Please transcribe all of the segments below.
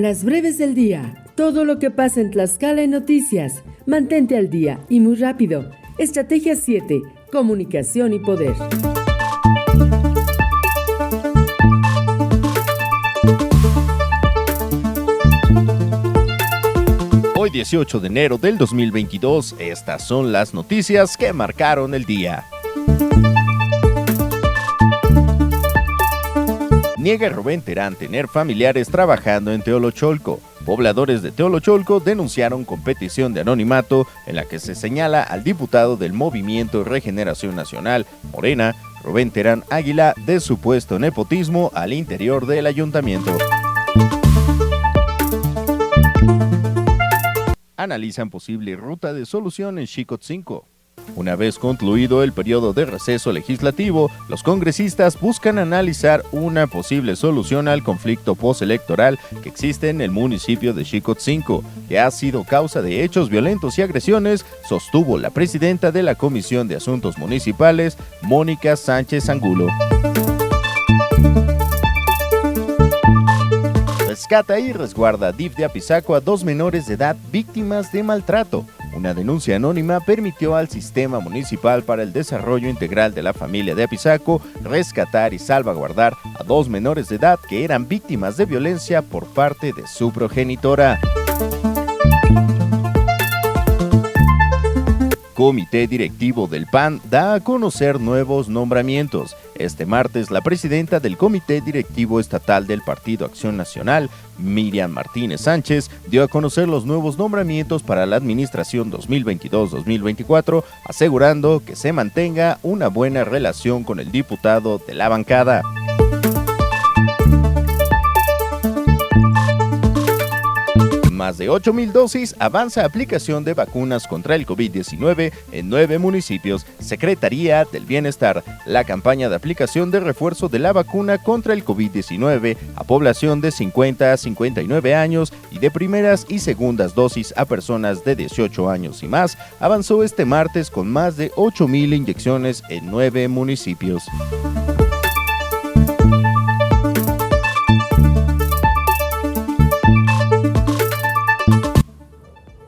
Las breves del día. Todo lo que pasa en Tlaxcala en noticias. Mantente al día y muy rápido. Estrategia 7. Comunicación y poder. Hoy 18 de enero del 2022, estas son las noticias que marcaron el día. Niega Rubén Terán tener familiares trabajando en Teolocholco. Pobladores de Teolocholco denunciaron competición de anonimato en la que se señala al diputado del Movimiento Regeneración Nacional, Morena, Rubén Terán Águila, de supuesto nepotismo al interior del ayuntamiento. Analizan posible ruta de solución en Chicot 5. Una vez concluido el periodo de receso legislativo, los congresistas buscan analizar una posible solución al conflicto postelectoral que existe en el municipio de Chicotzinco, que ha sido causa de hechos violentos y agresiones, sostuvo la presidenta de la Comisión de Asuntos Municipales, Mónica Sánchez Angulo. Rescata y resguarda DIF de Apizaco a dos menores de edad víctimas de maltrato. Una denuncia anónima permitió al Sistema Municipal para el Desarrollo Integral de la Familia de Apizaco rescatar y salvaguardar a dos menores de edad que eran víctimas de violencia por parte de su progenitora. Comité Directivo del PAN da a conocer nuevos nombramientos. Este martes, la presidenta del Comité Directivo Estatal del Partido Acción Nacional, Miriam Martínez Sánchez, dio a conocer los nuevos nombramientos para la administración 2022-2024, asegurando que se mantenga una buena relación con el diputado de la bancada. Más de 8.000 dosis, avanza aplicación de vacunas contra el COVID-19 en nueve municipios. Secretaría del Bienestar, la campaña de aplicación de refuerzo de la vacuna contra el COVID-19 a población de 50 a 59 años y de primeras y segundas dosis a personas de 18 años y más, avanzó este martes con más de 8.000 inyecciones en nueve municipios.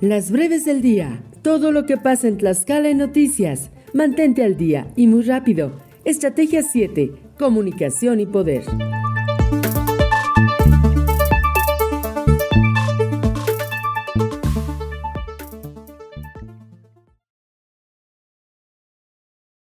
Las breves del día. Todo lo que pasa en Tlaxcala en noticias. Mantente al día y muy rápido. Estrategia 7. Comunicación y poder.